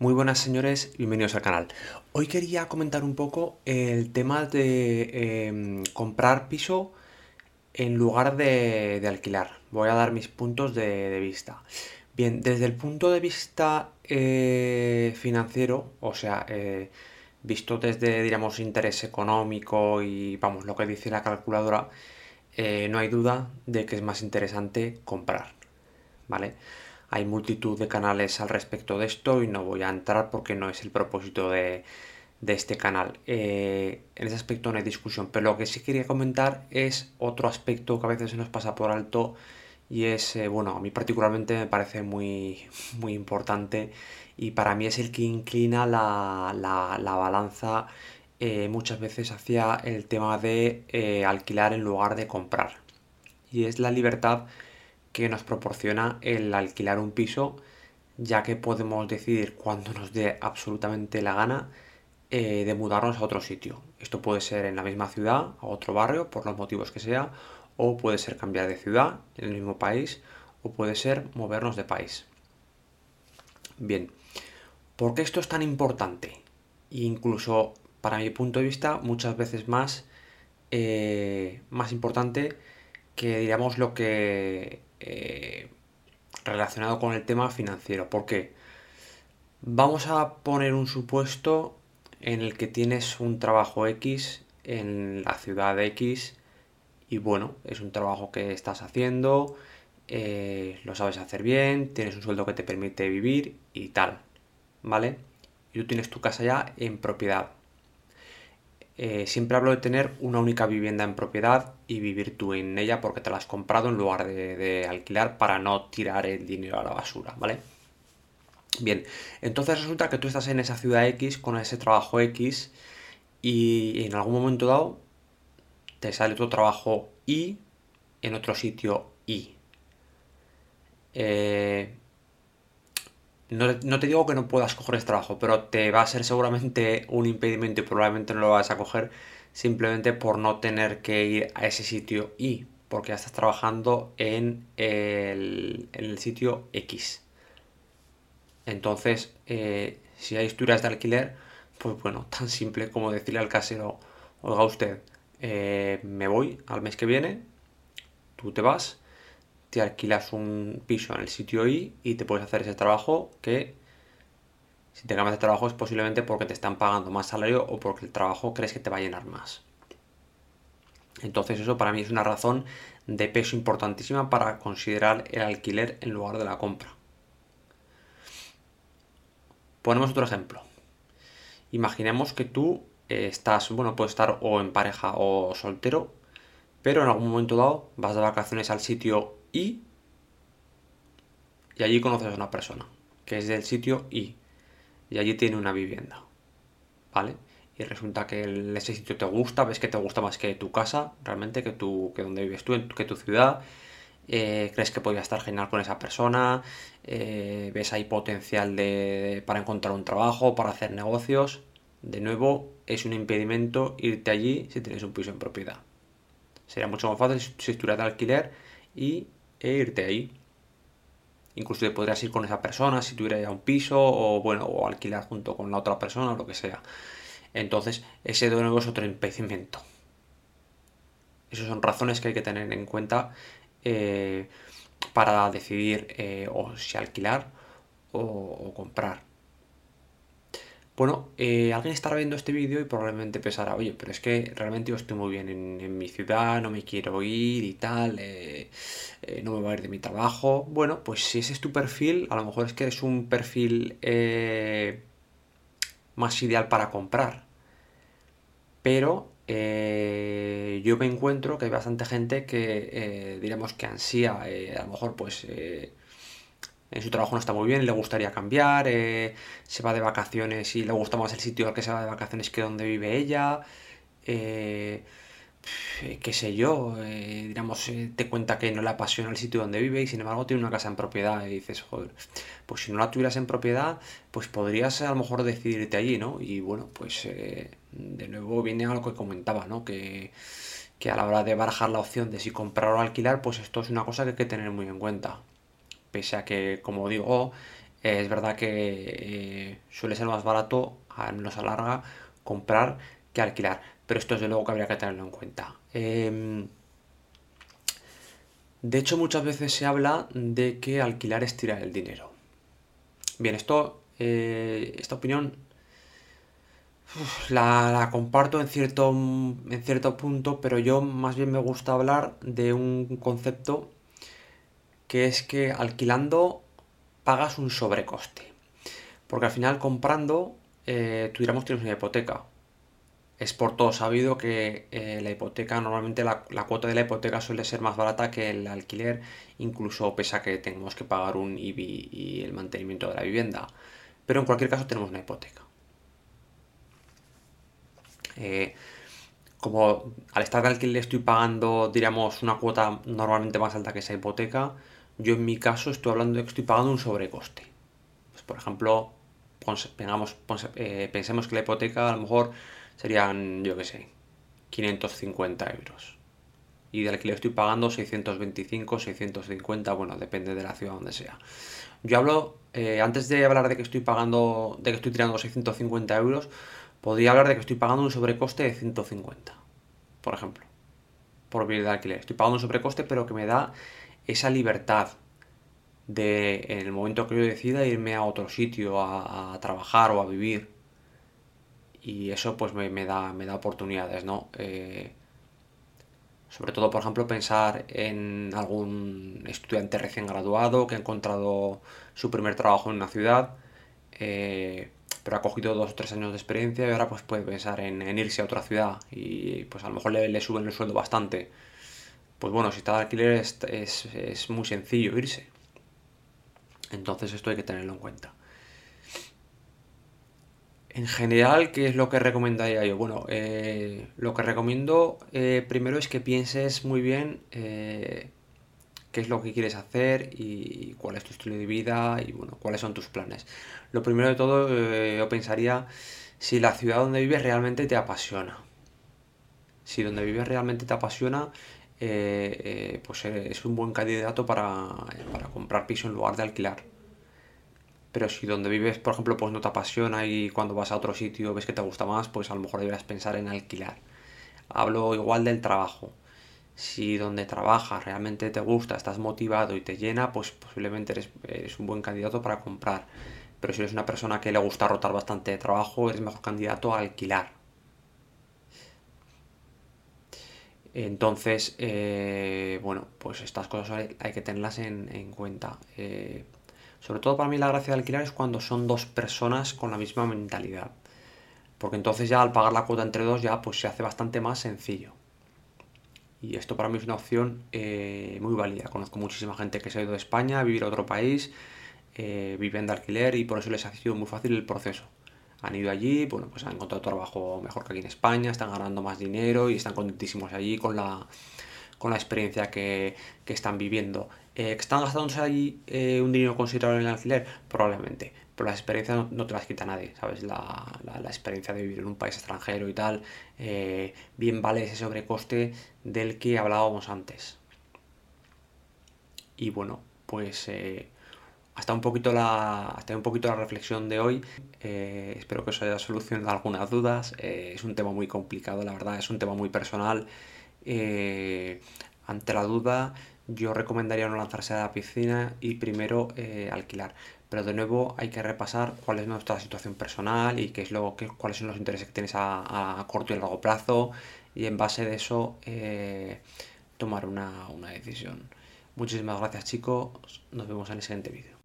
Muy buenas señores, bienvenidos al canal. Hoy quería comentar un poco el tema de em, comprar piso en lugar de, alquilar. Voy a dar mis puntos de, vista. Bien, desde el punto de vista eh, financiero, o sea, eh, visto desde, digamos, interés económico y, vamos, lo que dice la calculadora, eh, no hay duda de que es más interesante comprar, ¿vale? Hay multitud de canales al respecto de esto y no voy a entrar porque no es el propósito de, este canal. Eh, en ese aspecto no hay discusión, pero lo que sí quería comentar es otro aspecto que a veces se nos pasa por alto y es, eh, bueno, a mí particularmente me parece muy, importante y para mí es el que inclina la, balanza eh, muchas veces hacia el tema de alquilar en lugar de comprar. Y es la libertad que nos proporciona el alquilar un piso, ya que podemos decidir cuando nos dé absolutamente la gana eh, de mudarnos a otro sitio. Esto puede ser en la misma ciudad, a otro barrio, por los motivos que sea, o puede ser cambiar de ciudad en el mismo país, o puede ser movernos de país. Bien, ¿por qué esto es tan importante? incluso para mi punto de vista, muchas veces más, eh, más importante que digamos lo que eh, relacionado con el tema financiero. porque Vamos a poner un supuesto en el que tienes un trabajo X en la ciudad X y bueno, es un trabajo que estás haciendo, eh, lo sabes hacer bien, tienes un sueldo que te permite vivir y tal, ¿vale? Y tú tienes tu casa ya en propiedad. Eh, siempre hablo de tener una única vivienda en propiedad y vivir tú en ella porque te la has comprado en lugar de, alquilar para no tirar el dinero a la basura, ¿vale? Bien, entonces resulta que tú estás en esa ciudad X con ese trabajo X y en algún momento dado te sale tu trabajo Y en otro sitio Y. Eh, no, te digo que no puedas coger este trabajo, pero te va a ser seguramente un impedimento y probablemente no lo vas a coger simplemente por no tener que ir a ese sitio Y, porque ya estás trabajando en el, sitio X. Entonces, eh, si hay historias de alquiler, pues bueno, tan simple como decirle al casero, oiga usted, eh, me voy al mes que viene, tú te vas, te alquilas un piso en el sitio Y y te puedes hacer ese trabajo que si te cambias de trabajo es posiblemente porque te están pagando más salario o porque el trabajo crees que te va a llenar más. Entonces eso para mí es una razón de peso importantísima para considerar el alquiler en lugar de la compra. Ponemos otro ejemplo. Imaginemos que tú eh, estás, bueno, puedes estar o en pareja o soltero, pero en algún momento dado vas de vacaciones al sitio y, y allí conoces a una persona, que es del sitio Y, y allí tiene una vivienda, ¿vale? Y resulta que ese sitio te gusta, ves que te gusta más que tu casa, realmente, que, tu, que donde vives tú, que tu ciudad, eh, crees que podría estar genial con esa persona, eh, ves ahí potencial de, para encontrar un trabajo, para hacer negocios. De nuevo, es un impedimento irte allí si tienes un piso en propiedad. Sería mucho más fácil si estuvieras de alquiler y e irte ahí. Incluso te podrías ir con esa persona si tuviera ya un piso o bueno, o alquilar junto con la otra persona o lo que sea. Entonces, ese de nuevo es otro impedimento. Esas son razones que hay que tener en cuenta eh, para decidir eh, o si alquilar o comprar. Bueno, eh, alguien estará viendo este vídeo y probablemente pensará, oye, pero es que realmente yo estoy muy bien en, mi ciudad, no me quiero ir y tal, eh, eh, no me voy a ir de mi trabajo. Bueno, pues si ese es tu perfil, a lo mejor es que es un perfil más ideal para comprar. Pero yo me encuentro que hay bastante gente que, digamos, que ansía, a lo mejor pues en su trabajo no está muy bien, le gustaría cambiar, eh, se va de vacaciones y le gusta más el sitio al que se va de vacaciones que donde vive ella, eh, qué sé yo, eh, digamos, te cuenta que no le apasiona el sitio donde vive y sin embargo tiene una casa en propiedad y dices, joder, pues si no la tuvieras en propiedad, pues podrías a lo mejor decidirte allí, ¿no? Y bueno, pues de nuevo viene a lo que comentaba, ¿no? Que, que a la hora de barajar la opción de si comprar o alquilar, pues esto es una cosa que hay que tener muy en cuenta pese a que, como digo, es verdad que eh, suele ser más barato, al menos a larga, comprar que alquilar. Pero esto es de luego que habría que tenerlo en cuenta. Em, de hecho, muchas veces se habla de que alquilar es tirar el dinero. Bien, esto, eh, esta opinión la, comparto en cierto, en cierto punto, pero yo más bien me gusta hablar de un concepto que es que alquilando pagas un sobrecoste. Porque al final comprando, eh, tú tienes una hipoteca. Es por todo sabido que eh, la hipoteca, normalmente la, cuota de la hipoteca suele ser más barata que el alquiler, incluso pese a que tengamos que pagar un IBI y el mantenimiento de la vivienda. Pero en cualquier caso tenemos una hipoteca. Eh, como al estar de alquiler estoy pagando, diríamos, una cuota normalmente más alta que esa hipoteca, yo en mi caso estoy hablando de que estoy pagando un sobrecoste. Pues, por ejemplo, eh, pensemos que la hipoteca a lo mejor serían, yo qué sé, 550 euros. Y de alquiler estoy pagando 625, 650, bueno, depende de la ciudad donde sea. Yo hablo, eh, antes de hablar de que estoy pagando, de que estoy tirando 650 euros, podría hablar de que estoy pagando un sobrecoste de 150, por ejemplo, por vivir de alquiler. Estoy pagando un sobrecoste, pero que me da esa libertad de, en el momento que yo decida, irme a otro sitio a, trabajar o a vivir. Y eso pues me, da, me da oportunidades, ¿no? Eh, sobre todo, por ejemplo, pensar en algún estudiante recién graduado que ha encontrado su primer trabajo en una ciudad. Eh, pero ha cogido dos o tres años de experiencia y ahora pues puede pensar en, irse a otra ciudad y pues a lo mejor le, suben el sueldo bastante. Pues bueno, si está de alquiler es, muy sencillo irse. Entonces esto hay que tenerlo en cuenta. En general, ¿qué es lo que recomendaría yo? Bueno, eh, lo que recomiendo eh, primero es que pienses muy bien eh, qué es lo que quieres hacer y cuál es tu estilo de vida y bueno, cuáles son tus planes. Lo primero de todo, eh, yo pensaría si la ciudad donde vives realmente te apasiona. Si donde vives realmente te apasiona, eh, eh, pues es un buen candidato para, para comprar piso en lugar de alquilar. Pero si donde vives, por ejemplo, pues no te apasiona y cuando vas a otro sitio ves que te gusta más, pues a lo mejor deberías pensar en alquilar. Hablo igual del trabajo si donde trabajas realmente te gusta, estás motivado y te llena, pues posiblemente eres, un buen candidato para comprar. Pero si eres una persona que le gusta rotar bastante trabajo, eres mejor candidato a alquilar. Entonces, eh, bueno, pues estas cosas hay, que tenerlas en, cuenta. Eh, sobre todo para mí la gracia de alquilar es cuando son dos personas con la misma mentalidad. Porque entonces ya al pagar la cuota entre dos ya pues se hace bastante más sencillo. Y esto para mí es una opción eh, muy válida. Conozco muchísima gente que se ha ido de España a vivir a otro país, viven de alquiler y por eso les ha sido muy fácil el proceso. Han ido allí, bueno, pues han encontrado trabajo mejor que aquí en España, están ganando más dinero y están contentísimos allí con la, con la experiencia que, que están viviendo. Eh, ¿Están gastándose allí eh, un dinero considerable en el alquiler? Probablemente pero las experiencias no, te las quita nadie, ¿sabes? La, experiencia de vivir en un país extranjero y tal, eh, bien vale ese sobrecoste del que hablábamos antes. Y bueno, pues hasta, un poquito la, hasta un poquito la reflexión de hoy. Eh, espero que os haya solucionado algunas dudas. es un tema muy complicado, la verdad, es un tema muy personal. ante la duda, yo recomendaría no lanzarse a la piscina y primero alquilar pero de nuevo hay que repasar cuál es nuestra situación personal y qué es lo, qué, cuáles son los intereses que tienes a, corto y largo plazo y en base de eso eh, tomar una, una decisión. Muchísimas gracias chicos, nos vemos en el siguiente vídeo.